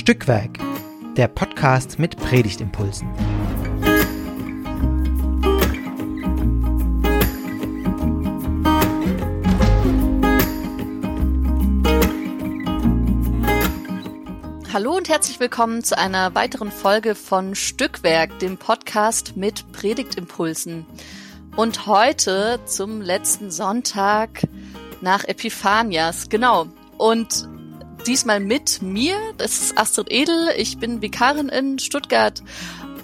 Stückwerk, der Podcast mit Predigtimpulsen. Hallo und herzlich willkommen zu einer weiteren Folge von Stückwerk, dem Podcast mit Predigtimpulsen. Und heute zum letzten Sonntag nach Epiphanias. Genau. Und diesmal mit mir. Das ist Astrid Edel. Ich bin Vikarin in Stuttgart.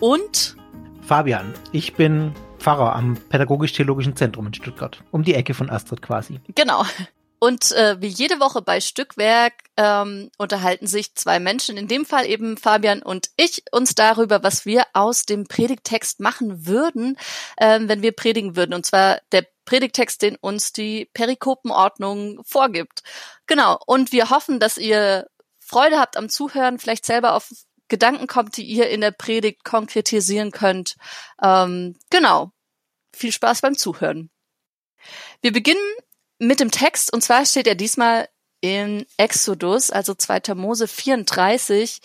Und Fabian. Ich bin Pfarrer am Pädagogisch-Theologischen Zentrum in Stuttgart. Um die Ecke von Astrid quasi. Genau. Und äh, wie jede Woche bei Stückwerk ähm, unterhalten sich zwei Menschen, in dem Fall eben Fabian und ich, uns darüber, was wir aus dem Predigtext machen würden, ähm, wenn wir predigen würden. Und zwar der Predigtext, den uns die Perikopenordnung vorgibt. Genau. Und wir hoffen, dass ihr Freude habt am Zuhören, vielleicht selber auf Gedanken kommt, die ihr in der Predigt konkretisieren könnt. Ähm, genau. Viel Spaß beim Zuhören. Wir beginnen mit dem Text und zwar steht er diesmal in Exodus, also 2. Mose 34,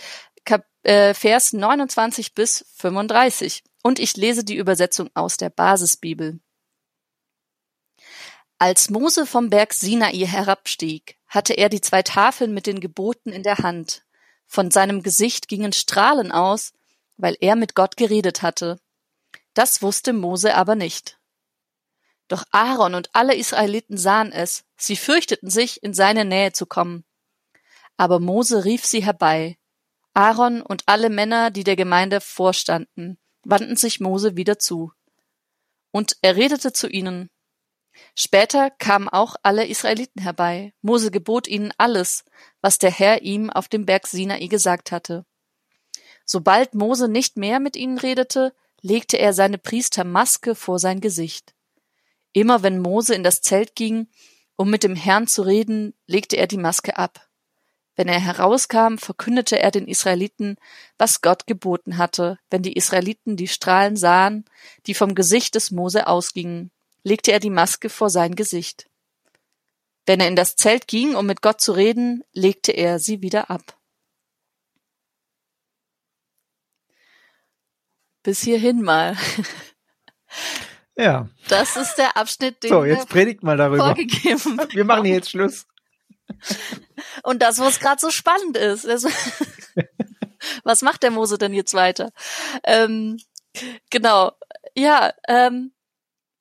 Kap äh, Vers 29 bis 35. Und ich lese die Übersetzung aus der Basisbibel. Als Mose vom Berg Sinai herabstieg, hatte er die zwei Tafeln mit den Geboten in der Hand. Von seinem Gesicht gingen Strahlen aus, weil er mit Gott geredet hatte. Das wusste Mose aber nicht. Doch Aaron und alle Israeliten sahen es, sie fürchteten sich, in seine Nähe zu kommen. Aber Mose rief sie herbei. Aaron und alle Männer, die der Gemeinde vorstanden, wandten sich Mose wieder zu. Und er redete zu ihnen, Später kamen auch alle Israeliten herbei. Mose gebot ihnen alles, was der Herr ihm auf dem Berg Sinai gesagt hatte. Sobald Mose nicht mehr mit ihnen redete, legte er seine Priestermaske vor sein Gesicht. Immer wenn Mose in das Zelt ging, um mit dem Herrn zu reden, legte er die Maske ab. Wenn er herauskam, verkündete er den Israeliten, was Gott geboten hatte, wenn die Israeliten die Strahlen sahen, die vom Gesicht des Mose ausgingen legte er die Maske vor sein Gesicht. Wenn er in das Zelt ging, um mit Gott zu reden, legte er sie wieder ab. Bis hierhin mal. Ja. Das ist der Abschnitt, den So, jetzt predigt mal darüber. vorgegeben. Wir machen hier jetzt Schluss. Und das, was gerade so spannend ist. Das, was macht der Mose denn jetzt weiter? Ähm, genau. Ja, ähm,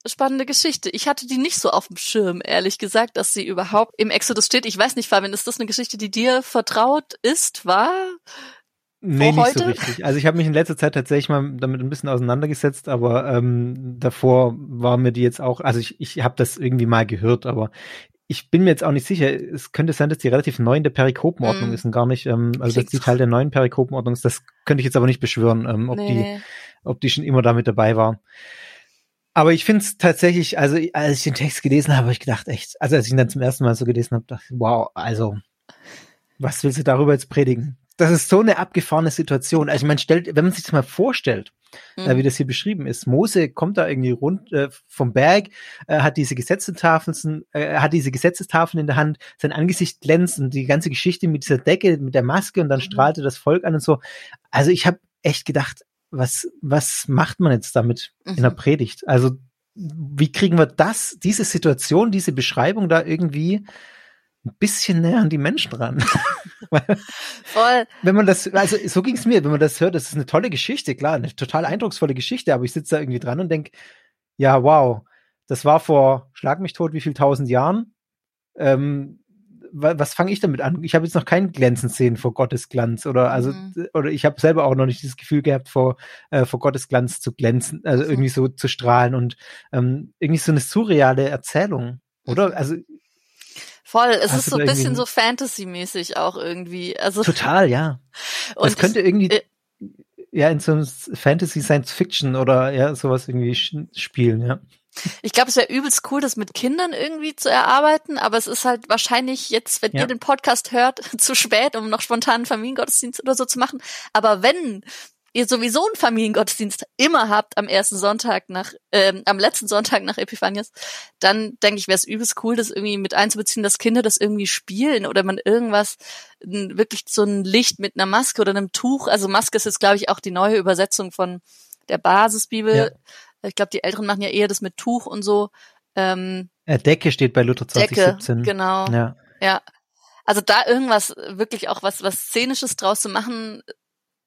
spannende Geschichte. Ich hatte die nicht so auf dem Schirm, ehrlich gesagt, dass sie überhaupt im Exodus steht. Ich weiß nicht, Fabian, ist das eine Geschichte, die dir vertraut ist, war? Nee, nicht so richtig. Also ich habe mich in letzter Zeit tatsächlich mal damit ein bisschen auseinandergesetzt, aber ähm, davor war mir die jetzt auch, also ich, ich habe das irgendwie mal gehört, aber ich bin mir jetzt auch nicht sicher. Es könnte sein, dass die relativ neu in der Perikopenordnung Mm. ist und gar nicht, ähm, also dass die. Teil der neuen Perikopenordnung ist. Das könnte ich jetzt aber nicht beschwören, ähm, ob die Nee. ob die schon immer damit dabei war. Aber ich finde es tatsächlich, also als ich den Text gelesen habe, habe ich gedacht, echt, also als ich ihn dann zum ersten Mal so gelesen habe, dachte ich, wow, also was willst du darüber jetzt predigen? Das ist so eine abgefahrene Situation. Also man stellt, wenn man sich das mal vorstellt, äh, wie Mhm. das hier beschrieben ist, Mose kommt da irgendwie rund äh, vom Berg, äh, hat diese Gesetzestafeln, äh, hat diese Gesetzestafeln in der Hand, sein Angesicht glänzt und die ganze Geschichte mit dieser Decke, mit der Maske und dann Mhm. strahlte das Volk an und so. Also ich habe echt gedacht, was, was macht man jetzt damit in der Mhm. Predigt? Also, wie kriegen wir das, diese Situation, diese Beschreibung da irgendwie ein bisschen näher an die Menschen ran? Voll. wenn man das, also so ging es mir, wenn man das hört, das ist eine tolle Geschichte, klar, eine total eindrucksvolle Geschichte, aber ich sitze da irgendwie dran und denk, ja, wow, das war vor, schlag mich tot, wie viel tausend Jahren? Ähm, was fange ich damit an? Ich habe jetzt noch kein Glänzen sehen vor Gottes Glanz oder also Mhm. oder ich habe selber auch noch nicht dieses Gefühl gehabt vor äh, vor Gottes Glanz zu glänzen, also Mhm. irgendwie so zu strahlen und ähm, irgendwie so eine surreale Erzählung, oder? Mhm. Also Voll. Es ist so ein bisschen so Fantasy-mäßig auch irgendwie. Also, total, ja. und das könnte irgendwie äh, ja in so einem Fantasy Science Fiction oder ja sowas irgendwie spielen, ja. Ich glaube, es wäre übelst cool, das mit Kindern irgendwie zu erarbeiten, aber es ist halt wahrscheinlich jetzt, wenn Ja. ihr den Podcast hört, zu spät, um noch spontanen Familiengottesdienst oder so zu machen. Aber wenn ihr sowieso einen Familiengottesdienst immer habt am ersten Sonntag nach, ähm, am letzten Sonntag nach Epiphanias, dann denke ich, wäre es übelst cool, das irgendwie mit einzubeziehen, dass Kinder das irgendwie spielen oder man irgendwas, wirklich so ein Licht mit einer Maske oder einem Tuch. Also Maske ist jetzt, glaube ich, auch die neue Übersetzung von der Basisbibel. Ja. Ich glaube, die Älteren machen ja eher das mit Tuch und so. Ähm, Decke steht bei Luther 2017. Decke, genau. Ja. ja. Also da irgendwas wirklich auch was was szenisches draus zu machen,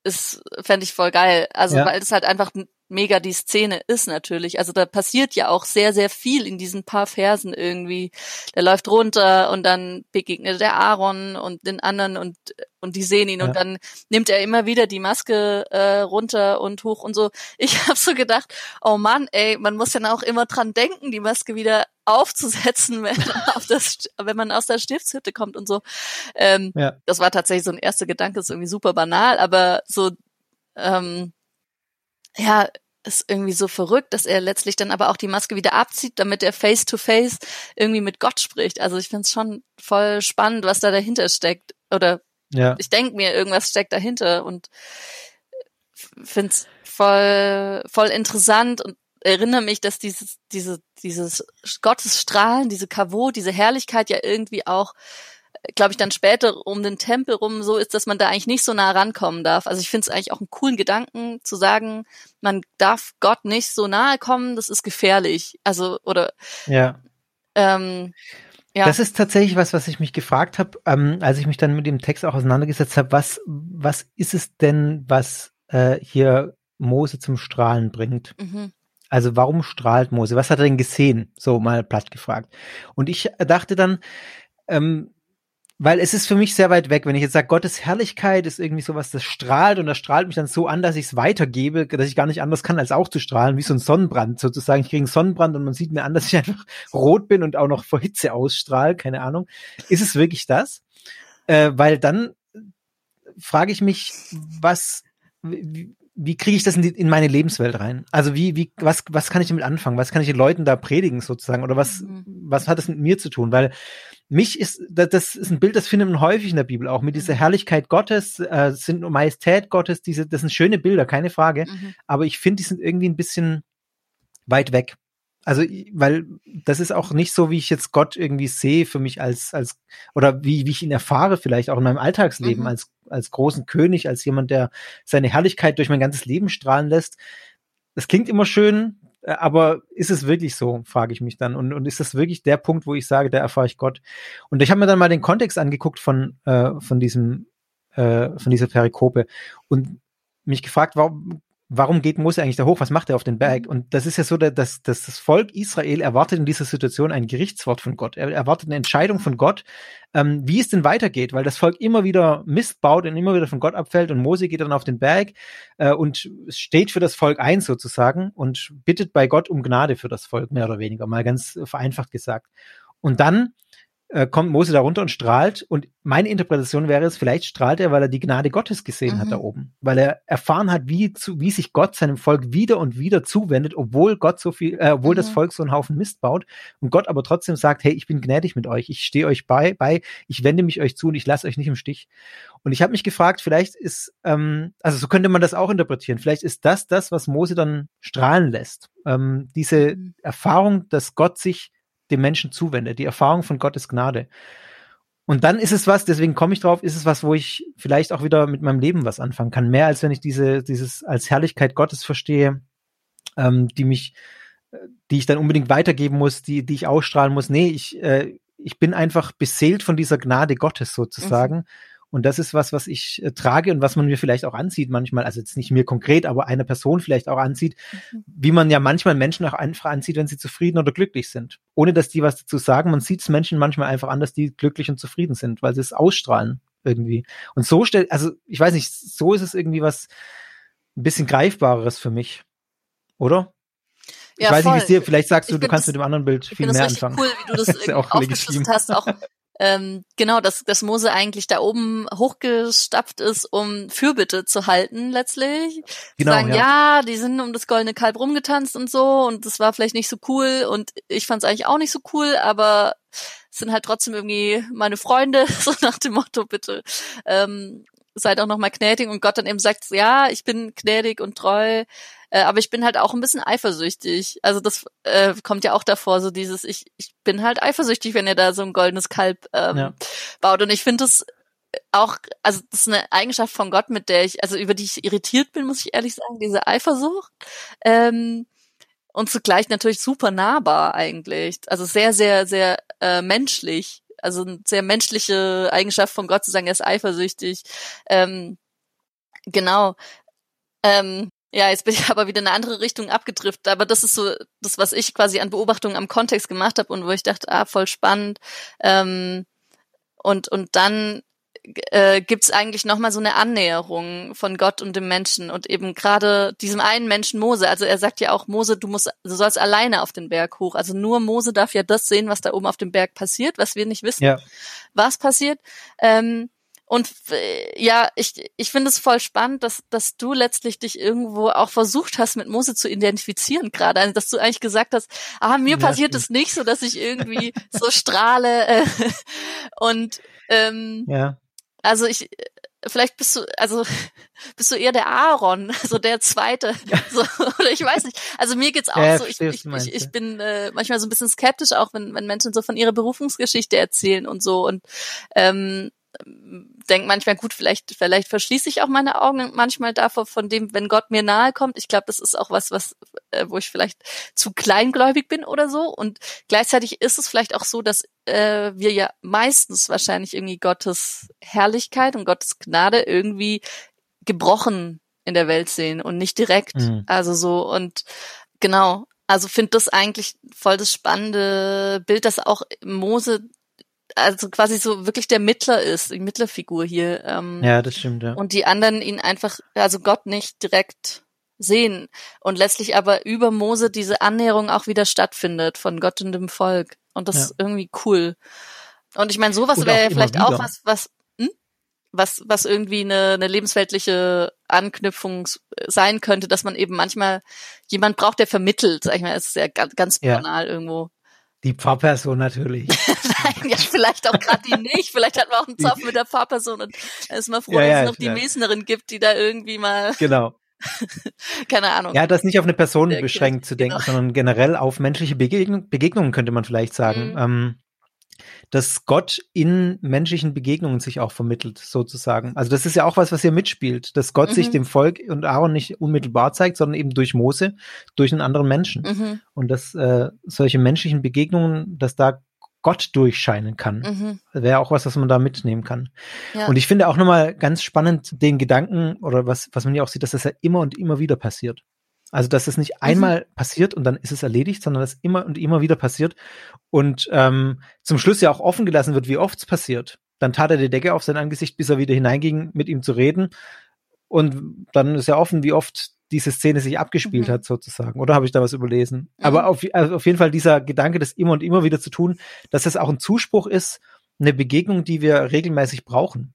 ist fände ich voll geil. Also ja. weil es halt einfach mega die Szene ist natürlich. Also da passiert ja auch sehr, sehr viel in diesen paar Versen irgendwie. Der läuft runter und dann begegnet der Aaron und den anderen und und die sehen ihn ja. und dann nimmt er immer wieder die Maske äh, runter und hoch und so. Ich habe so gedacht, oh Mann, ey, man muss ja auch immer dran denken, die Maske wieder aufzusetzen, wenn, auf das, wenn man aus der Stiftshütte kommt und so. Ähm, ja. Das war tatsächlich so ein erster Gedanke, ist irgendwie super banal, aber so ähm, ja, ist irgendwie so verrückt, dass er letztlich dann aber auch die Maske wieder abzieht, damit er face to face irgendwie mit Gott spricht. Also ich finde es schon voll spannend, was da dahinter steckt. Oder ja. ich denke mir, irgendwas steckt dahinter und finde es voll, voll interessant und erinnere mich, dass dieses, diese, dieses Gottesstrahlen, diese Kavot, diese Herrlichkeit ja irgendwie auch glaube ich, dann später um den Tempel rum so ist, dass man da eigentlich nicht so nah rankommen darf. Also ich finde es eigentlich auch einen coolen Gedanken zu sagen, man darf Gott nicht so nahe kommen, das ist gefährlich. Also, oder ja. Ähm, ja. Das ist tatsächlich was, was ich mich gefragt habe, ähm, als ich mich dann mit dem Text auch auseinandergesetzt habe. Was, was ist es denn, was äh, hier Mose zum Strahlen bringt? Mhm. Also warum strahlt Mose? Was hat er denn gesehen? So mal platt gefragt. Und ich dachte dann, ähm, weil es ist für mich sehr weit weg. Wenn ich jetzt sage, Gottes Herrlichkeit ist irgendwie sowas, das strahlt und das strahlt mich dann so an, dass ich es weitergebe, dass ich gar nicht anders kann, als auch zu strahlen, wie so ein Sonnenbrand sozusagen. Ich kriege einen Sonnenbrand und man sieht mir an, dass ich einfach rot bin und auch noch vor Hitze ausstrahle, keine Ahnung. Ist es wirklich das? Äh, weil dann frage ich mich, was, wie, wie kriege ich das in, die, in meine Lebenswelt rein? Also wie, wie, was, was kann ich damit anfangen? Was kann ich den Leuten da predigen sozusagen? Oder was, mhm. was hat das mit mir zu tun? Weil mich ist, das ist ein Bild, das findet man häufig in der Bibel auch, mit dieser mhm. Herrlichkeit Gottes, äh, sind Majestät Gottes, diese, das sind schöne Bilder, keine Frage. Mhm. Aber ich finde, die sind irgendwie ein bisschen weit weg. Also, weil das ist auch nicht so, wie ich jetzt Gott irgendwie sehe für mich als, als, oder wie, wie ich ihn erfahre, vielleicht auch in meinem Alltagsleben, mhm. als, als großen König, als jemand, der seine Herrlichkeit durch mein ganzes Leben strahlen lässt. Das klingt immer schön, aber ist es wirklich so, frage ich mich dann. Und, und ist das wirklich der Punkt, wo ich sage, da erfahre ich Gott? Und ich habe mir dann mal den Kontext angeguckt von, äh, von diesem, äh, von dieser Perikope und mich gefragt, warum warum geht Mose eigentlich da hoch? Was macht er auf den Berg? Mhm. Und das ist ja so, dass, dass das Volk Israel erwartet in dieser Situation ein Gerichtswort von Gott. Er erwartet eine Entscheidung von Gott, ähm, wie es denn weitergeht, weil das Volk immer wieder Mist baut und immer wieder von Gott abfällt und Mose geht dann auf den Berg äh, und steht für das Volk ein sozusagen und bittet bei Gott um Gnade für das Volk, mehr oder weniger, mal ganz vereinfacht gesagt. Und dann äh, kommt Mose da runter und strahlt. Und meine Interpretation wäre es, vielleicht strahlt er, weil er die Gnade Gottes gesehen mhm. hat da oben. Weil er erfahren hat, wie, zu, wie sich Gott seinem Volk wieder und wieder zuwendet, obwohl Gott so viel, äh, obwohl mhm. das Volk so einen Haufen Mist baut. Und Gott aber trotzdem sagt, hey, ich bin gnädig mit euch, ich stehe euch bei, bei, ich wende mich euch zu und ich lasse euch nicht im Stich. Und ich habe mich gefragt, vielleicht ist, ähm, also so könnte man das auch interpretieren, vielleicht ist das das, was Mose dann strahlen lässt. Ähm, diese mhm. Erfahrung, dass Gott sich dem Menschen zuwendet, die Erfahrung von Gottes Gnade. Und dann ist es was, deswegen komme ich drauf, ist es was, wo ich vielleicht auch wieder mit meinem Leben was anfangen kann. Mehr als wenn ich diese, dieses als Herrlichkeit Gottes verstehe, ähm, die mich, die ich dann unbedingt weitergeben muss, die, die ich ausstrahlen muss. Nee, ich, äh, ich bin einfach beseelt von dieser Gnade Gottes sozusagen. Mhm. Und das ist was, was ich äh, trage und was man mir vielleicht auch anzieht manchmal, also jetzt nicht mir konkret, aber einer Person vielleicht auch anzieht, mhm. wie man ja manchmal Menschen auch einfach anzieht, wenn sie zufrieden oder glücklich sind. Ohne dass die was dazu sagen. Man sieht es Menschen manchmal einfach an, dass die glücklich und zufrieden sind, weil sie es ausstrahlen irgendwie. Und so stellt, also ich weiß nicht, so ist es irgendwie was ein bisschen greifbareres für mich. Oder? Ich ja, weiß voll. nicht, wie es dir, vielleicht sagst du, du kannst das, mit dem anderen Bild viel mehr anfangen. Cool, wie du das, das irgendwie auch aufgeschlüsselt hast, auch ähm, genau, dass, dass Mose eigentlich da oben hochgestapft ist, um Fürbitte zu halten letztlich. Genau, sagen, ja. ja, die sind um das goldene Kalb rumgetanzt und so und das war vielleicht nicht so cool und ich fand es eigentlich auch nicht so cool, aber es sind halt trotzdem irgendwie meine Freunde, so nach dem Motto, bitte ähm, seid auch nochmal gnädig und Gott dann eben sagt, ja, ich bin gnädig und treu, äh, aber ich bin halt auch ein bisschen eifersüchtig. Also das äh, kommt ja auch davor, so dieses, ich, ich bin halt eifersüchtig, wenn ihr da so ein goldenes Kalb ähm, ja. baut. Und ich finde das auch, also das ist eine Eigenschaft von Gott, mit der ich, also über die ich irritiert bin, muss ich ehrlich sagen, diese Eifersucht. Ähm, und zugleich natürlich super nahbar eigentlich. Also sehr, sehr, sehr äh, menschlich. Also eine sehr menschliche Eigenschaft von Gott zu sagen, er ist eifersüchtig. Ähm, genau. Ähm, ja, jetzt bin ich aber wieder in eine andere Richtung abgedriftet. Aber das ist so das, was ich quasi an Beobachtungen am Kontext gemacht habe und wo ich dachte, ah, voll spannend. Ähm, und, und dann äh, gibt es eigentlich nochmal so eine Annäherung von Gott und dem Menschen und eben gerade diesem einen Menschen Mose. Also er sagt ja auch, Mose, du musst, du sollst alleine auf den Berg hoch. Also nur Mose darf ja das sehen, was da oben auf dem Berg passiert, was wir nicht wissen, ja. was passiert. Ähm, und äh, ja, ich, ich finde es voll spannend, dass, dass du letztlich dich irgendwo auch versucht hast, mit Mose zu identifizieren gerade. Also, dass du eigentlich gesagt hast, ah, mir ja, passiert es nicht so, dass ich irgendwie so strahle äh, und ähm, ja. Also ich, vielleicht bist du, also bist du eher der Aaron, so der Zweite, so, oder ich weiß nicht. Also mir geht's auch ja, so. Ich, ich, ich, ich bin äh, manchmal so ein bisschen skeptisch, auch wenn, wenn Menschen so von ihrer Berufungsgeschichte erzählen und so und ähm, denke manchmal, gut, vielleicht, vielleicht verschließe ich auch meine Augen manchmal davor, von dem, wenn Gott mir nahe kommt. Ich glaube, das ist auch was, was, äh, wo ich vielleicht zu kleingläubig bin oder so. Und gleichzeitig ist es vielleicht auch so, dass äh, wir ja meistens wahrscheinlich irgendwie Gottes Herrlichkeit und Gottes Gnade irgendwie gebrochen in der Welt sehen und nicht direkt. Mhm. Also so und genau. Also finde das eigentlich voll das spannende Bild, dass auch Mose also quasi so wirklich der Mittler ist, die Mittlerfigur hier. Ähm, ja, das stimmt, ja. Und die anderen ihn einfach, also Gott nicht direkt sehen und letztlich aber über Mose diese Annäherung auch wieder stattfindet von Gott und dem Volk. Und das ja. ist irgendwie cool. Und ich meine, sowas wäre ja vielleicht wieder. auch was, was, hm? was, was irgendwie eine, eine lebensweltliche Anknüpfung sein könnte, dass man eben manchmal jemand braucht, der vermittelt, sag ich mal, ist ja ganz, ganz banal ja. irgendwo. Die Pfarrperson natürlich. Nein, ja, vielleicht auch gerade die nicht. Vielleicht hat man auch einen Zopf mit der Pfarrperson und ist mal froh, ja, dass es noch die. Mesnerin gibt, die da irgendwie mal. Genau. Keine Ahnung. Ja, das nicht auf eine Person beschränkt zu denken, genau. sondern generell auf menschliche Begegnung, Begegnungen könnte man vielleicht sagen. Mhm. Ähm, dass Gott in menschlichen Begegnungen sich auch vermittelt, sozusagen. Also das ist ja auch was, was hier mitspielt, dass Gott mhm. sich dem Volk und Aaron nicht unmittelbar zeigt, sondern eben durch Mose, durch einen anderen Menschen. Mhm. Und dass äh, solche menschlichen Begegnungen, dass da Gott durchscheinen kann. Mhm. Wäre auch was, was man da mitnehmen kann. Ja. Und ich finde auch nochmal ganz spannend den Gedanken oder was, was man ja auch sieht, dass das ja immer und immer wieder passiert. Also, dass es nicht mhm. einmal passiert und dann ist es erledigt, sondern dass immer und immer wieder passiert und ähm, zum Schluss ja auch offen gelassen wird, wie oft es passiert. Dann tat er die Decke auf sein Angesicht, bis er wieder hineinging, mit ihm zu reden. Und dann ist ja offen, wie oft diese Szene sich abgespielt mhm. hat, sozusagen. Oder habe ich da was überlesen? Mhm. Aber auf, also auf jeden Fall dieser Gedanke, das immer und immer wieder zu tun, dass es auch ein Zuspruch ist, eine Begegnung, die wir regelmäßig brauchen.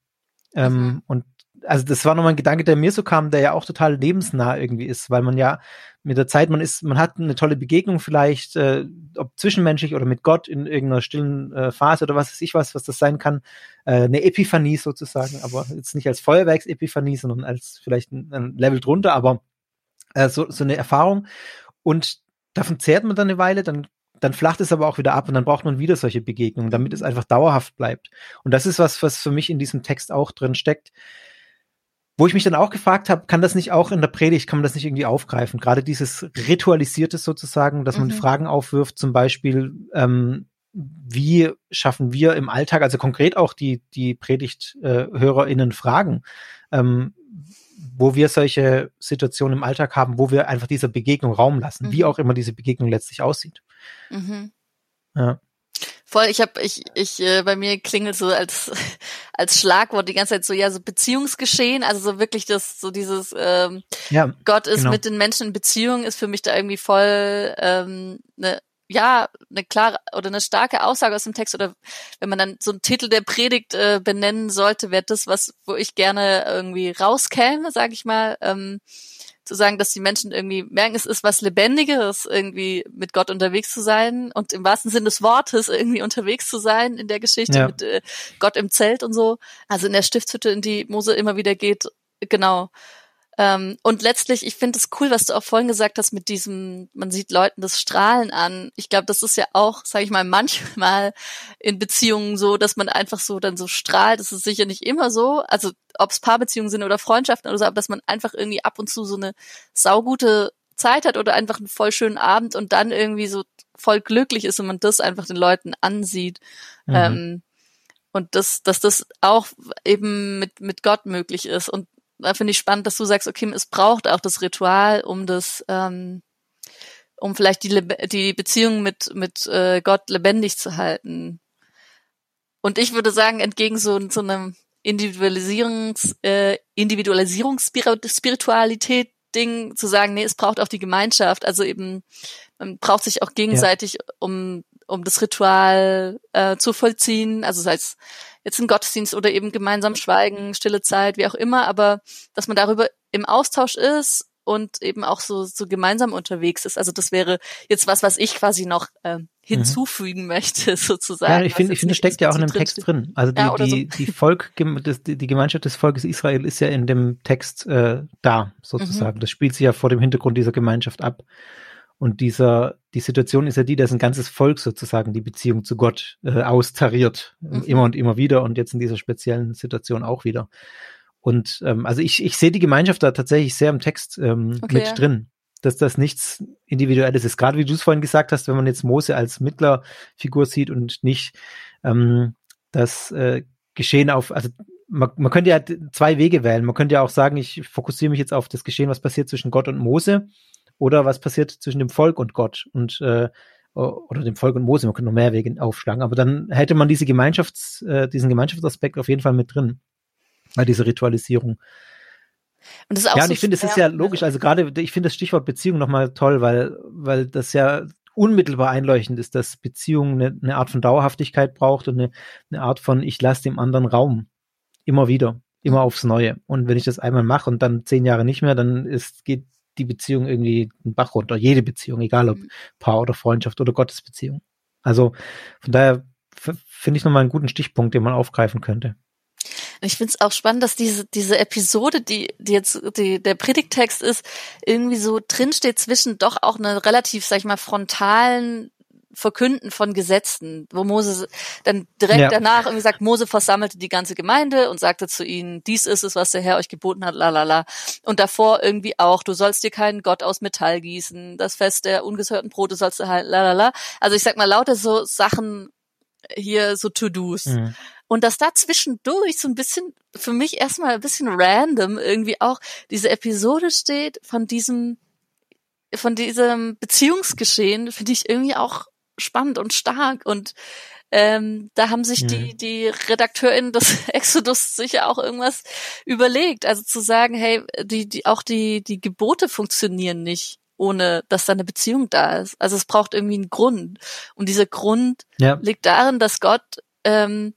Ähm, mhm. und also das war nochmal ein Gedanke, der mir so kam, der ja auch total lebensnah irgendwie ist, weil man ja mit der Zeit, man ist, man hat eine tolle Begegnung vielleicht, äh, ob zwischenmenschlich oder mit Gott in irgendeiner stillen äh, Phase oder was weiß ich was, was das sein kann, äh, eine Epiphanie sozusagen, aber jetzt nicht als Feuerwerksepiphanie, sondern als vielleicht ein, ein Level drunter, aber äh, so, so eine Erfahrung und davon zehrt man dann eine Weile, dann dann flacht es aber auch wieder ab und dann braucht man wieder solche Begegnungen, damit es einfach dauerhaft bleibt. Und das ist was, was für mich in diesem Text auch drin steckt. Wo ich mich dann auch gefragt habe, kann das nicht auch in der Predigt, kann man das nicht irgendwie aufgreifen? Gerade dieses Ritualisierte sozusagen, dass man mhm. Fragen aufwirft, zum Beispiel, ähm, wie schaffen wir im Alltag, also konkret auch die, die PredigthörerInnen äh, fragen, ähm, wo wir solche Situationen im Alltag haben, wo wir einfach dieser Begegnung Raum lassen, mhm. wie auch immer diese Begegnung letztlich aussieht. Mhm. Ja. Voll, ich habe ich ich äh, bei mir klingelt so als als Schlagwort die ganze Zeit so ja so Beziehungsgeschehen, also so wirklich das so dieses ähm, ja, Gott ist genau. mit den Menschen in Beziehung ist für mich da irgendwie voll ähm, ne ja, eine klare oder eine starke Aussage aus dem Text oder wenn man dann so einen Titel der Predigt äh, benennen sollte, wäre das was, wo ich gerne irgendwie rauskäme, sage ich mal. Ähm, zu sagen, dass die Menschen irgendwie merken, es ist was Lebendigeres, irgendwie mit Gott unterwegs zu sein und im wahrsten Sinne des Wortes irgendwie unterwegs zu sein in der Geschichte Ja. mit äh, Gott im Zelt und so. Also in der Stiftshütte, in die Mose immer wieder geht, genau. Ähm, und letztlich, ich finde es cool, was du auch vorhin gesagt hast mit diesem, man sieht Leuten das Strahlen an. Ich glaube, das ist ja auch, sage ich mal, manchmal in Beziehungen so, dass man einfach so dann so strahlt. Das ist sicher nicht immer so. Also ob es Paarbeziehungen sind oder Freundschaften oder so, aber dass man einfach irgendwie ab und zu so eine saugute Zeit hat oder einfach einen voll schönen Abend und dann irgendwie so voll glücklich ist und man das einfach den Leuten ansieht. Mhm. Ähm, und das, dass das auch eben mit, mit Gott möglich ist. Und finde ich spannend, dass du sagst, okay, es braucht auch das Ritual, um das, ähm, um vielleicht die, die Beziehung mit, mit äh, Gott lebendig zu halten. Und ich würde sagen, entgegen so, so einem Individualisierungs, äh, Individualisierungsspiritualität Ding zu sagen, nee, es braucht auch die Gemeinschaft. Also eben, man braucht sich auch gegenseitig, um, um das Ritual äh, zu vollziehen. Also sei es jetzt ein Gottesdienst oder eben gemeinsam schweigen, stille Zeit, wie auch immer, aber dass man darüber im Austausch ist und eben auch so, so gemeinsam unterwegs ist. Also das wäre jetzt was, was ich quasi noch äh, hinzufügen möchte, sozusagen. Mhm. Ja, ich finde, jetzt ich finde, es steckt ja auch in dem Text drin. Also die, Ja, oder so. die, die Volk, das, die die Gemeinschaft des Volkes Israel ist ja in dem Text äh, da, sozusagen. Mhm. Das spielt sich ja vor dem Hintergrund dieser Gemeinschaft ab. Und dieser, die Situation ist ja die, dass ein ganzes Volk sozusagen die Beziehung zu Gott äh, austariert. Mhm. Immer und immer wieder und jetzt in dieser speziellen Situation auch wieder. Und ähm, also ich, ich sehe die Gemeinschaft da tatsächlich sehr im Text ähm, Okay, mit ja. drin, dass das nichts Individuelles ist. Gerade wie du es vorhin gesagt hast, wenn man jetzt Mose als Mittlerfigur sieht und nicht ähm, das äh, Geschehen auf, also man, man könnte ja zwei Wege wählen. Man könnte ja auch sagen, ich fokussiere mich jetzt auf das Geschehen, was passiert zwischen Gott und Mose oder was passiert zwischen dem Volk und Gott und äh, oder dem Volk und Mose. Man könnte noch mehr Wege aufschlagen, aber dann hätte man diese Gemeinschafts, äh, diesen Gemeinschaftsaspekt auf jeden Fall mit drin bei dieser Ritualisierung. Und das ist auch Ja, so und ich finde, es ist ja logisch, also gerade, ich finde das Stichwort Beziehung nochmal toll, weil, weil das ja unmittelbar einleuchtend ist, dass Beziehung eine, eine Art von Dauerhaftigkeit braucht und eine, eine Art von, ich lasse dem anderen Raum. Immer wieder, immer aufs Neue. Und wenn ich das einmal mache und dann zehn Jahre nicht mehr, dann ist, geht die Beziehung irgendwie den Bach runter. Jede Beziehung, egal ob Mhm. Paar oder Freundschaft oder Gottesbeziehung. Also von daher finde ich nochmal einen guten Stichpunkt, den man aufgreifen könnte. Ich finde es auch spannend, dass diese, diese Episode, die, die jetzt die, der Predigtext ist, irgendwie so drinsteht zwischen doch auch einer relativ, sag ich mal, frontalen Verkünden von Gesetzen, wo Mose dann direkt Ja. danach irgendwie sagt, Mose versammelte die ganze Gemeinde und sagte zu ihnen, dies ist es, was der Herr euch geboten hat, la la la. Und davor irgendwie auch, du sollst dir keinen Gott aus Metall gießen, das Fest der ungesäuerten Brote sollst du halten, la la la. Also ich sag mal, lauter so Sachen hier, so To-Dos. Mhm. Und dass da zwischendurch so ein bisschen, für mich erstmal ein bisschen random irgendwie auch diese Episode steht von diesem, von diesem Beziehungsgeschehen, finde ich irgendwie auch spannend und stark. Und ähm, da haben sich die, die RedakteurInnen des Exodus sicher auch irgendwas überlegt. Also zu sagen, hey, die, die, auch die, die Gebote funktionieren nicht, ohne dass da eine Beziehung da ist. Also es braucht irgendwie einen Grund. Und dieser Grund Ja, liegt darin, dass Gott ähm,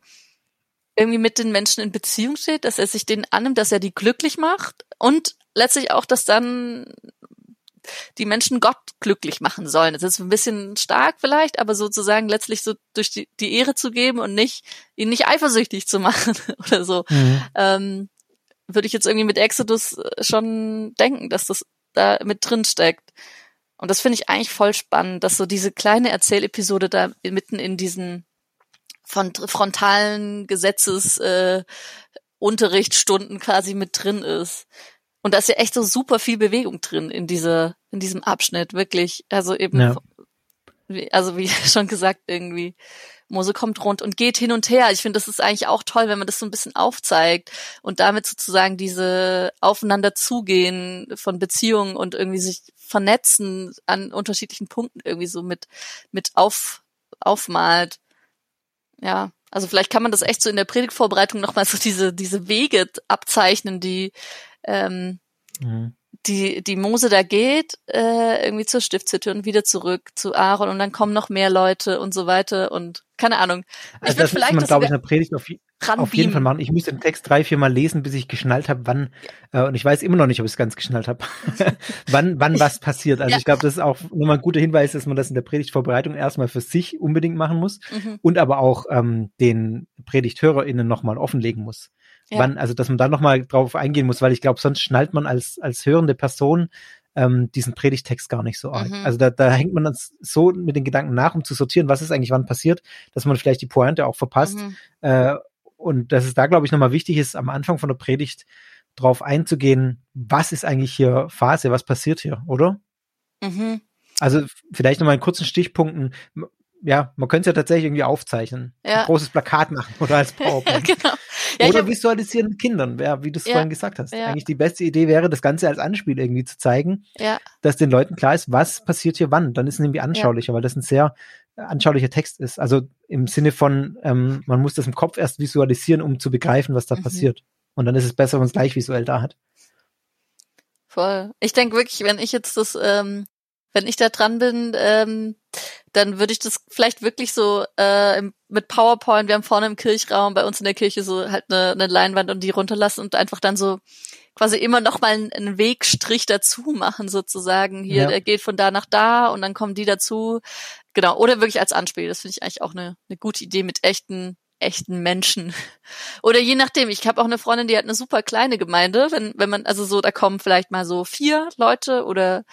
irgendwie mit den Menschen in Beziehung steht, dass er sich denen annimmt, dass er die glücklich macht und letztlich auch, dass dann die Menschen Gott glücklich machen sollen. Das ist ein bisschen stark vielleicht, aber sozusagen letztlich so durch die, die Ehre zu geben und nicht ihn nicht eifersüchtig zu machen oder so. mhm. Ähm, würde ich jetzt irgendwie mit Exodus äh, schon denken, dass das da mit drin steckt. Und das finde ich eigentlich voll spannend, dass so diese kleine Erzählepisode da mitten in diesen von frontalen Gesetzes äh, quasi mit drin ist. Und da ist ja echt so super viel Bewegung drin in dieser in diesem Abschnitt wirklich. Also eben Ja. wie- also wie schon gesagt irgendwie Mose kommt rund und geht hin und her. Ich finde, das ist eigentlich auch toll, wenn man das so ein bisschen aufzeigt und damit sozusagen diese aufeinander zugehen von Beziehungen und irgendwie sich vernetzen an unterschiedlichen Punkten irgendwie so mit mit auf aufmalt. Ja, also vielleicht kann man das echt so in der Predigtvorbereitung nochmal so diese diese Wege abzeichnen, die ähm, Mhm. die, die Mose da geht, äh, irgendwie zur Stiftshütte und wieder zurück zu Aaron und dann kommen noch mehr Leute und so weiter und keine Ahnung. Ich Also das vielleicht man, glaube ich, in der Predigt auf, auf jeden Fall machen. Ich muss den Text drei, vier Mal lesen, bis ich geschnallt habe, wann, äh, und ich weiß immer noch nicht, ob ich es ganz geschnallt habe, wann, wann was passiert. Also ja. ich glaube, das ist auch nochmal ein guter Hinweis, dass man das in der Predigtvorbereitung erstmal für sich unbedingt machen muss mhm. und aber auch ähm, den PredigthörerInnen nochmal offenlegen muss. Ja. Wann, also dass man da nochmal drauf eingehen muss, weil ich glaube, sonst schnallt man als, als hörende Person ähm, diesen Predigtext gar nicht so arg. Mhm. Also da, da hängt man dann so mit den Gedanken nach, um zu sortieren, was ist eigentlich wann passiert, dass man vielleicht die Pointe auch verpasst. Mhm. Äh, und dass es da, glaube ich, nochmal wichtig ist, am Anfang von der Predigt drauf einzugehen, was ist eigentlich hier Phase, was passiert hier, oder? Mhm. Also vielleicht nochmal in kurzen Stichpunkten ja, man könnte es ja tatsächlich irgendwie aufzeichnen. Ja. Ein großes Plakat machen oder als PowerPoint. genau. ja, oder visualisieren mit Kindern, ja, wie du es ja. vorhin gesagt hast. Ja. Eigentlich die beste Idee wäre, das Ganze als Anspiel irgendwie zu zeigen, dass den Leuten klar ist, was passiert hier wann. Dann ist es nämlich anschaulicher, weil das ein sehr anschaulicher Text ist. Also im Sinne von, ähm, man muss das im Kopf erst visualisieren, um zu begreifen, was da mhm. passiert. Und dann ist es besser, wenn man es gleich visuell da hat. Voll. Ich denke wirklich, wenn ich jetzt das ähm, wenn ich da dran bin, ähm, dann würde ich das vielleicht wirklich so äh, mit PowerPoint, wir haben vorne im Kirchraum bei uns in der Kirche so halt eine, eine Leinwand und die runterlassen und einfach dann so quasi immer noch mal einen, einen Wegstrich dazu machen sozusagen. Hier, ja. der geht von da nach da und dann kommen die dazu. Genau, oder wirklich als Anspiel. Das finde ich eigentlich auch eine, eine gute Idee mit echten echten Menschen. Oder je nachdem, ich habe auch eine Freundin, die hat eine super kleine Gemeinde, wenn wenn man also so da kommen vielleicht mal so vier Leute oder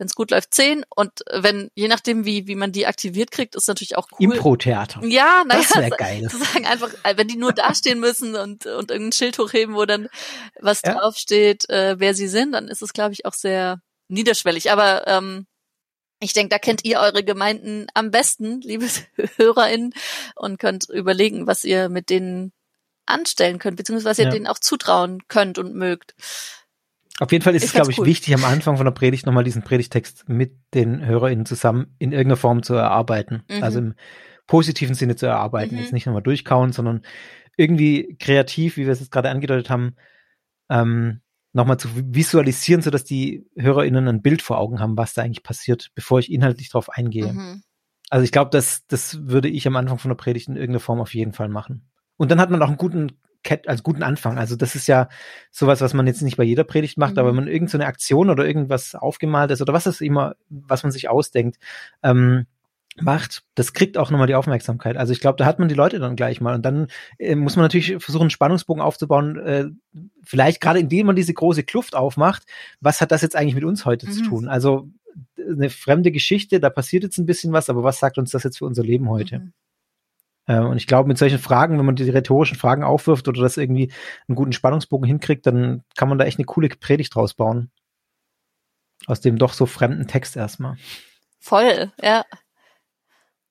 wenn es gut läuft, zehn. Und wenn, je nachdem, wie, wie man die aktiviert kriegt, ist natürlich auch cool. Impro-Theater. Ja, naja. Das wäre geil. Zu sagen einfach, äh, wenn die nur dastehen müssen und, und irgendein Schild hochheben, wo dann was ja. draufsteht, äh, wer sie sind, dann ist es, glaube ich, auch sehr niederschwellig. Aber ähm, ich denke, da kennt ihr eure Gemeinden am besten, liebe HörerInnen, und könnt überlegen, was ihr mit denen anstellen könnt, beziehungsweise was ihr ja. denen auch zutrauen könnt und mögt. Auf jeden Fall ist ich es, glaube ich, cool. wichtig, am Anfang von der Predigt nochmal diesen Predigtext mit den HörerInnen zusammen in irgendeiner Form zu erarbeiten. Mhm. Also im positiven Sinne zu erarbeiten. Mhm. Jetzt nicht nochmal durchkauen, sondern irgendwie kreativ, wie wir es jetzt gerade angedeutet haben, ähm, nochmal zu visualisieren, sodass die HörerInnen ein Bild vor Augen haben, was da eigentlich passiert, bevor ich inhaltlich drauf eingehe. Mhm. Also ich glaube, das, das würde ich am Anfang von der Predigt in irgendeiner Form auf jeden Fall machen. Und dann hat man auch einen guten als guten Anfang. Also das ist ja sowas, was man jetzt nicht bei jeder Predigt macht, mhm. aber wenn man irgendeine so Aktion oder irgendwas aufgemalt ist oder was ist immer, was man sich ausdenkt, ähm, macht, das kriegt auch nochmal die Aufmerksamkeit. Also ich glaube, da hat man die Leute dann gleich mal und dann äh, muss man natürlich versuchen, einen Spannungsbogen aufzubauen, äh, vielleicht gerade indem man diese große Kluft aufmacht, was hat das jetzt eigentlich mit uns heute mhm. zu tun? Also eine fremde Geschichte, da passiert jetzt ein bisschen was, aber was sagt uns das jetzt für unser Leben heute? Mhm. Äh, und ich glaube, mit solchen Fragen, wenn man die rhetorischen Fragen aufwirft oder das irgendwie einen guten Spannungsbogen hinkriegt, dann kann man da echt eine coole Predigt draus bauen. Aus dem doch so fremden Text erstmal. Voll, ja.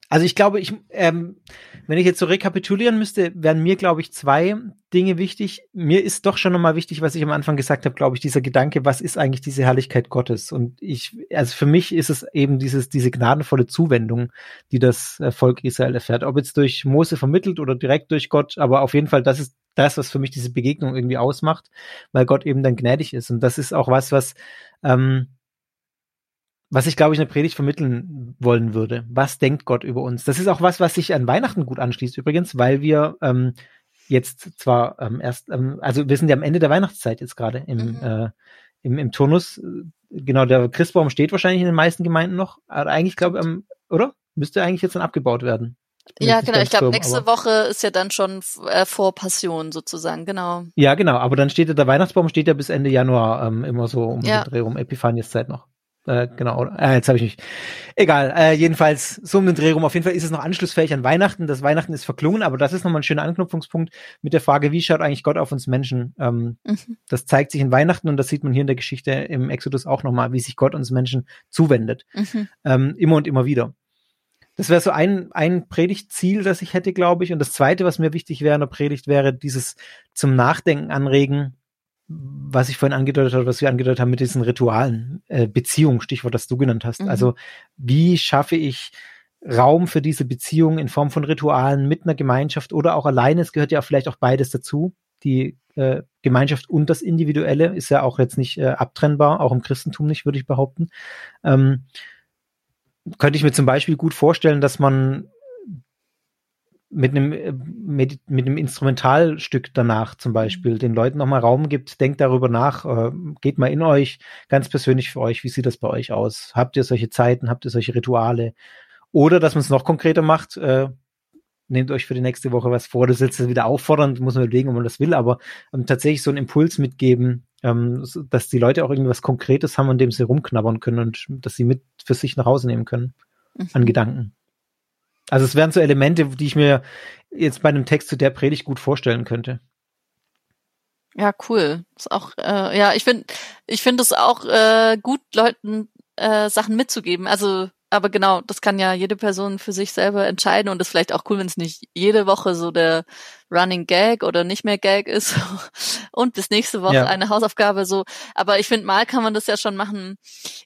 Also ich glaube, ich, ähm, wenn ich jetzt so rekapitulieren müsste, wären mir, glaube ich, zwei Dinge wichtig. Mir ist doch schon nochmal wichtig, was ich am Anfang gesagt habe, glaube ich, dieser Gedanke, was ist eigentlich diese Herrlichkeit Gottes? Und ich, also für mich ist es eben dieses, diese gnadenvolle Zuwendung, die das äh, Volk Israel erfährt. Ob jetzt durch Mose vermittelt oder direkt durch Gott, aber auf jeden Fall, das ist das, was für mich diese Begegnung irgendwie ausmacht, weil Gott eben dann gnädig ist. Und das ist auch was, was, ähm, was ich, glaube ich, eine Predigt vermitteln wollen würde. Was denkt Gott über uns? Das ist auch was, was sich an Weihnachten gut anschließt übrigens, weil wir ähm, jetzt zwar ähm, erst, ähm, also wir sind ja am Ende der Weihnachtszeit jetzt gerade im, mhm. äh, im, im Turnus. Genau, der Christbaum steht wahrscheinlich in den meisten Gemeinden noch. Aber eigentlich, glaube ich, ähm, oder? Müsste eigentlich jetzt dann abgebaut werden. Ja, genau. Ich glaube, nächste Woche ist ja dann schon äh, vor Passion sozusagen, genau. Ja, genau. Aber dann steht ja, der Weihnachtsbaum steht ja bis Ende Januar ähm, immer so um ja. den Dreh um Epiphanieszeit noch. Äh, genau, äh, jetzt habe ich nicht. Egal, äh, jedenfalls so um den Dreh rum. Auf jeden Fall ist es noch anschlussfähig an Weihnachten. Das Weihnachten ist verklungen, aber das ist nochmal ein schöner Anknüpfungspunkt mit der Frage, wie schaut eigentlich Gott auf uns Menschen? Ähm, mhm. Das zeigt sich in Weihnachten und das sieht man hier in der Geschichte im Exodus auch nochmal, wie sich Gott uns Menschen zuwendet. Mhm. Ähm, immer und immer wieder. Das wäre so ein, ein Predigtziel, das ich hätte, glaube ich. Und das zweite, was mir wichtig wäre in der Predigt, wäre dieses zum Nachdenken anregen, was ich vorhin angedeutet habe, was wir angedeutet haben mit diesen Ritualen, äh, Beziehung, Stichwort, das du genannt hast. Mhm. Also wie schaffe ich Raum für diese Beziehung in Form von Ritualen mit einer Gemeinschaft oder auch alleine? Es gehört ja vielleicht auch beides dazu. Die äh, Gemeinschaft und das Individuelle ist ja auch jetzt nicht äh, abtrennbar, auch im Christentum nicht, würde ich behaupten. Ähm, könnte ich mir zum Beispiel gut vorstellen, dass man mit einem, äh, mit, mit einem Instrumentalstück danach zum Beispiel den Leuten nochmal Raum gibt, denkt darüber nach, äh, geht mal in euch, ganz persönlich für euch, wie sieht das bei euch aus? Habt ihr solche Zeiten, habt ihr solche Rituale? Oder dass man es noch konkreter macht, äh, nehmt euch für die nächste Woche was vor, das ist jetzt wieder auffordernd, muss man überlegen, ob man das will, aber ähm, tatsächlich so einen Impuls mitgeben, ähm, dass die Leute auch irgendwie was Konkretes haben, an dem sie rumknabbern können und dass sie mit für sich nach Hause nehmen können mhm. an Gedanken. Also es wären so Elemente, die ich mir jetzt bei einem Text zu der Predigt gut vorstellen könnte. Ja, cool. Ist auch, äh, ja, ich finde, ich finde es auch äh, gut, Leuten äh, Sachen mitzugeben. Also aber genau, das kann ja jede Person für sich selber entscheiden und ist vielleicht auch cool, wenn es nicht jede Woche so der Running Gag oder nicht mehr Gag ist und bis nächste Woche ja. eine Hausaufgabe so. Aber ich finde, mal kann man das ja schon machen.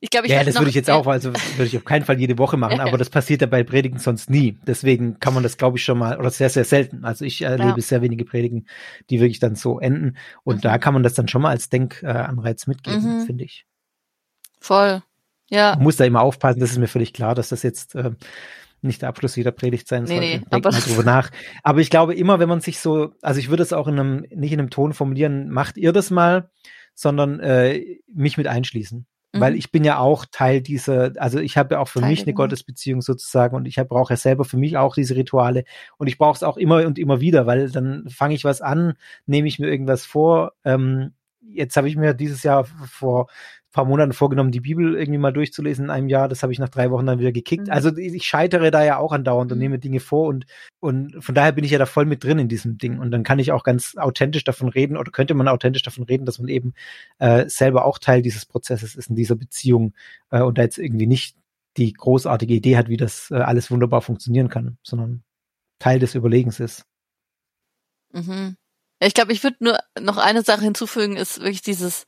Ich glaube, ich ja, das würde ich jetzt auch, also würde ich auf keinen Fall jede Woche machen, aber das passiert ja bei Predigen sonst nie. Deswegen kann man das, glaube ich, schon mal oder sehr, sehr selten. Also ich erlebe ja. sehr wenige Predigen, die wirklich dann so enden und mhm. da kann man das dann schon mal als Denkanreiz mitgeben, mhm. finde ich. Voll. Ja. Man muss da immer aufpassen, das ist mir völlig klar, dass das jetzt äh, nicht der Abschluss jeder Predigt sein soll. Nee, nee, drüber nach. Aber ich glaube immer, wenn man sich so, also ich würde es auch in einem, nicht in einem Ton formulieren, macht ihr das mal, sondern äh, mich mit einschließen. Mhm. Weil ich bin ja auch Teil dieser, also ich habe ja auch für Teil mich eine Gottesbeziehung sozusagen und ich brauche ja selber für mich auch diese Rituale und ich brauche es auch immer und immer wieder, weil dann fange ich was an, nehme ich mir irgendwas vor. Ähm, jetzt habe ich mir dieses Jahr vor paar Monaten vorgenommen, die Bibel irgendwie mal durchzulesen in einem Jahr. Das habe ich nach drei Wochen dann wieder gekickt. Mhm. Also ich scheitere da ja auch andauernd und mhm. nehme Dinge vor und, und von daher bin ich ja da voll mit drin in diesem Ding. Und dann kann ich auch ganz authentisch davon reden oder könnte man authentisch davon reden, dass man eben äh, selber auch Teil dieses Prozesses ist in dieser Beziehung äh, und da jetzt irgendwie nicht die großartige Idee hat, wie das äh, alles wunderbar funktionieren kann, sondern Teil des Überlegens ist. Mhm. Ich glaube, ich würde nur noch eine Sache hinzufügen, ist wirklich dieses,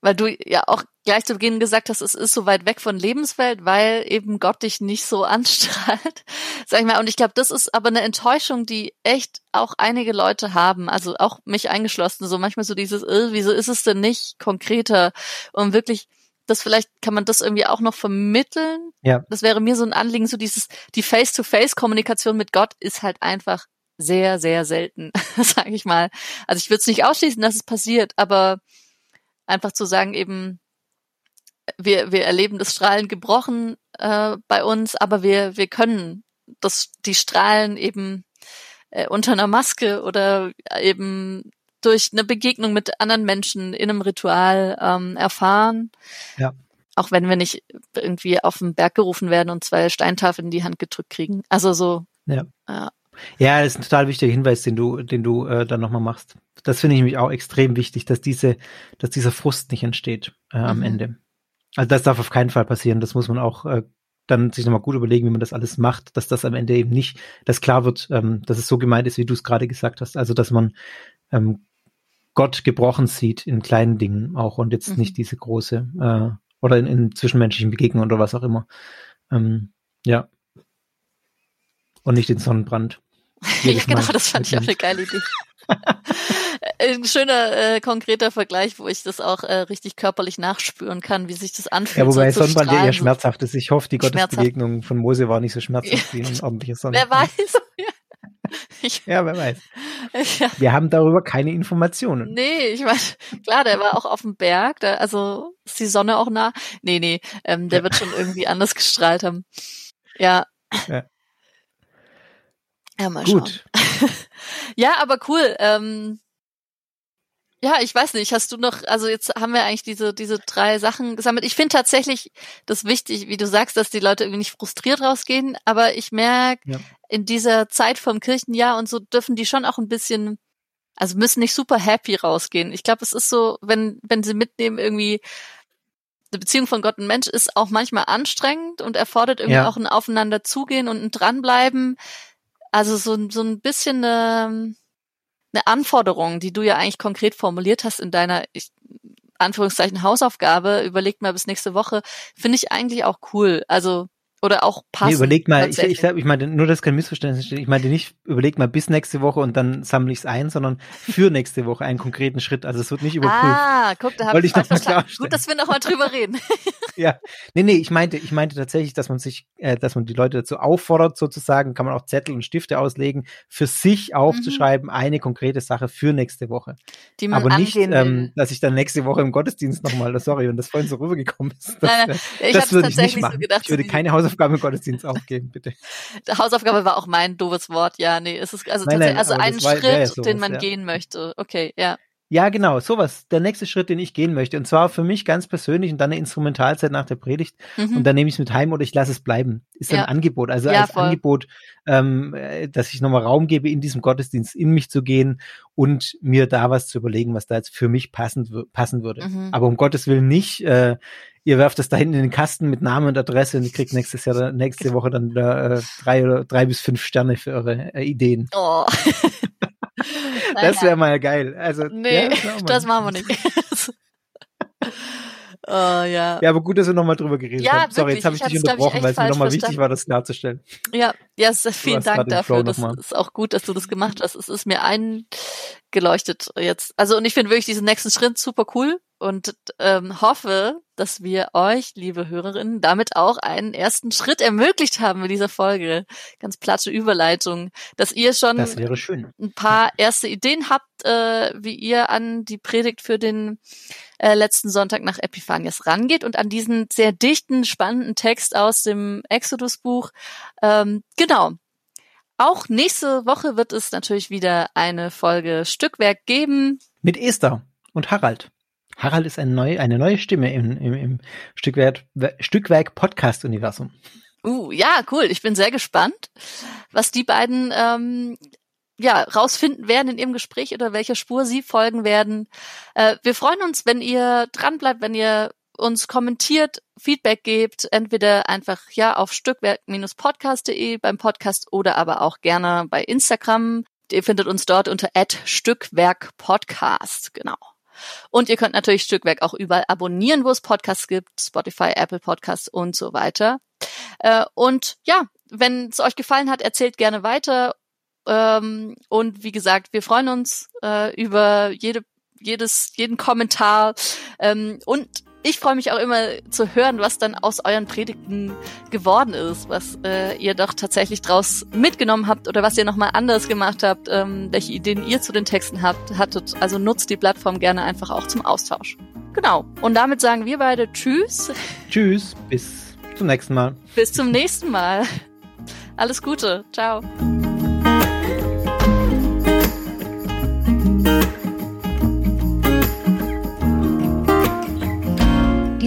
weil du ja auch gleich zu Beginn gesagt hast, es ist so weit weg von Lebenswelt, weil eben Gott dich nicht so anstrahlt, sag ich mal. Und ich glaube, das ist aber eine Enttäuschung, die echt auch einige Leute haben, also auch mich eingeschlossen, so manchmal so dieses, äh, wieso ist es denn nicht konkreter und wirklich das vielleicht kann man das irgendwie auch noch vermitteln. Ja. Das wäre mir so ein Anliegen, so dieses, die Face-to-Face-Kommunikation mit Gott ist halt einfach sehr, sehr selten, sage ich mal. Also ich würde es nicht ausschließen, dass es passiert, aber einfach zu sagen eben, wir, wir erleben das Strahlen gebrochen äh, bei uns, aber wir, wir können das, die Strahlen eben äh, unter einer Maske oder eben durch eine Begegnung mit anderen Menschen in einem Ritual ähm, erfahren. Ja. Auch wenn wir nicht irgendwie auf den Berg gerufen werden und zwei Steintafeln in die Hand gedrückt kriegen. Also so. Ja. ja. Ja, das ist ein total wichtiger Hinweis, den du, den du äh, dann nochmal machst. Das finde ich nämlich auch extrem wichtig, dass diese, dass dieser Frust nicht entsteht äh, am mhm. Ende. Also das darf auf keinen Fall passieren. Das muss man auch äh, dann sich nochmal gut überlegen, wie man das alles macht, dass das am Ende eben nicht, dass klar wird, ähm, dass es so gemeint ist, wie du es gerade gesagt hast. Also dass man ähm, Gott gebrochen sieht in kleinen Dingen auch und jetzt mhm. nicht diese große äh, oder in, in zwischenmenschlichen Begegnungen oder was auch immer. Ähm, ja. Und nicht den Sonnenbrand. ja, genau, das fand ich auch eine geile Idee. Ein schöner, äh, konkreter Vergleich, wo ich das auch äh, richtig körperlich nachspüren kann, wie sich das anfühlt. Ja, wobei so Sonnenbrand ja eher schmerzhaft ist. Ich hoffe, die Gottesbegegnung von Mose war nicht so schmerzhaft wie ein ordentliches Sonnenbrand. Wer weiß. Ich, ja, wer weiß. Ja. Wir haben darüber keine Informationen. Nee, ich meine, klar, der war auch auf dem Berg, da, also ist die Sonne auch nah. Nee, nee, ähm, der ja. wird schon irgendwie anders gestrahlt haben. Ja. ja. Ja, mal Gut. schauen. ja, aber cool. Ähm, ja, ich weiß nicht, hast du noch, also jetzt haben wir eigentlich diese, diese drei Sachen gesammelt. Ich finde tatsächlich das wichtig, wie du sagst, dass die Leute irgendwie nicht frustriert rausgehen, aber ich merke, ja. in dieser Zeit vom Kirchenjahr und so dürfen die schon auch ein bisschen, also müssen nicht super happy rausgehen. Ich glaube, es ist so, wenn, wenn sie mitnehmen irgendwie, eine Beziehung von Gott und Mensch ist auch manchmal anstrengend und erfordert irgendwie ja. auch ein Aufeinander zugehen und ein dranbleiben. Also so, so ein bisschen eine, eine Anforderung, die du ja eigentlich konkret formuliert hast in deiner ich, Anführungszeichen Hausaufgabe, überlegt mal bis nächste Woche, finde ich eigentlich auch cool. Also Oder auch passen. Nee, überleg mal, ich, ich, ich meine, nur, dass kein Missverständnis entsteht. Ich meine nicht, überleg mal bis nächste Woche und dann sammle ich es ein, sondern für nächste Woche einen konkreten Schritt. Also es wird nicht überprüft. Ah, guck, da habe ich noch mal klarstellen. Gut, dass wir noch mal drüber reden. ja, nee, nee, ich meinte, ich meinte tatsächlich, dass man sich, äh, dass man die Leute dazu auffordert, sozusagen, kann man auch Zettel und Stifte auslegen, für sich aufzuschreiben, mhm. eine konkrete Sache für nächste Woche. Die man Aber nicht, ähm, dass ich dann nächste Woche im Gottesdienst nochmal, sorry, wenn das vorhin so rübergekommen ist. Das, nein, nein, ich das würde ich nicht machen. So gedacht, ich würde keine Hausaufgaben im Gottesdienst aufgeben, bitte. Die Hausaufgabe war auch mein doofes Wort, ja, nee, es ist also nein, tatsächlich, also ein Schritt, ja sowas, den man ja. gehen möchte. Okay, ja. Ja, genau, sowas. Der nächste Schritt, den ich gehen möchte. Und zwar für mich ganz persönlich und dann eine Instrumentalzeit nach der Predigt. Mhm. Und dann nehme ich es mit heim oder ich lasse es bleiben. Ist ja. ein Angebot. Also ja, als voll. Angebot, ähm, äh, dass ich nochmal Raum gebe, in diesem Gottesdienst in mich zu gehen und mir da was zu überlegen, was da jetzt für mich passend, passen würde. Mhm. Aber um Gottes Willen nicht, äh, ihr werft das da hinten in den Kasten mit Name und Adresse und ihr kriegt nächstes Jahr, nächste Woche dann äh, drei oder drei bis fünf Sterne für eure äh, Ideen. Oh. das wäre mal geil. Also, nee, ja, das, das machen wir nicht. Oh, ja. ja, aber gut, dass wir nochmal drüber geredet ja, haben. Sorry, wirklich. jetzt habe ich, dich unterbrochen, weil es mir nochmal wichtig war, das klarzustellen. Ja, ja, vielen Dank dafür. Das ist auch gut, dass du das gemacht hast. Es ist mir eingeleuchtet jetzt. Also, und ich finde wirklich diesen nächsten Schritt super cool und ähm, hoffe, dass wir euch, liebe Hörerinnen, damit auch einen ersten Schritt ermöglicht haben mit dieser Folge. Ganz platte Überleitung, dass ihr schon ein paar erste Ideen habt, äh, wie ihr an die Predigt für den äh, letzten Sonntag nach Epiphanias rangeht und an diesen sehr dichten, spannenden Text aus dem Exodus-Buch. Ähm, genau. Auch nächste Woche wird es natürlich wieder eine Folge Stückwerk geben. Mit Esther und Harald. Harald ist eine neue, eine neue Stimme im, im, im Stückwerk, Stückwerk Podcast-Universum. Uh, ja, cool. Ich bin sehr gespannt, was die beiden ähm, ja rausfinden werden in ihrem Gespräch oder welcher Spur sie folgen werden. Äh, wir freuen uns, wenn ihr dran bleibt, wenn ihr uns kommentiert, Feedback gebt, entweder einfach ja auf stückwerk-podcast.de beim Podcast oder aber auch gerne bei Instagram. Ihr findet uns dort unter @stückwerkpodcast. Genau. Und ihr könnt natürlich Stückwerk auch überall abonnieren, wo es Podcasts gibt, Spotify, Apple Podcasts und so weiter. Äh, und ja, wenn es euch gefallen hat, erzählt gerne weiter. Ähm, und wie gesagt, wir freuen uns äh, über jede, jedes, jeden Kommentar. Ähm, und ich freue mich auch immer zu hören, was dann aus euren Predigten geworden ist, was äh, ihr doch tatsächlich draus mitgenommen habt oder was ihr nochmal anders gemacht habt, ähm, welche Ideen ihr zu den Texten habt, hattet. Also nutzt die Plattform gerne einfach auch zum Austausch. Genau. Und damit sagen wir beide Tschüss. Tschüss. Bis zum nächsten Mal. Bis zum nächsten Mal. Alles Gute. Ciao.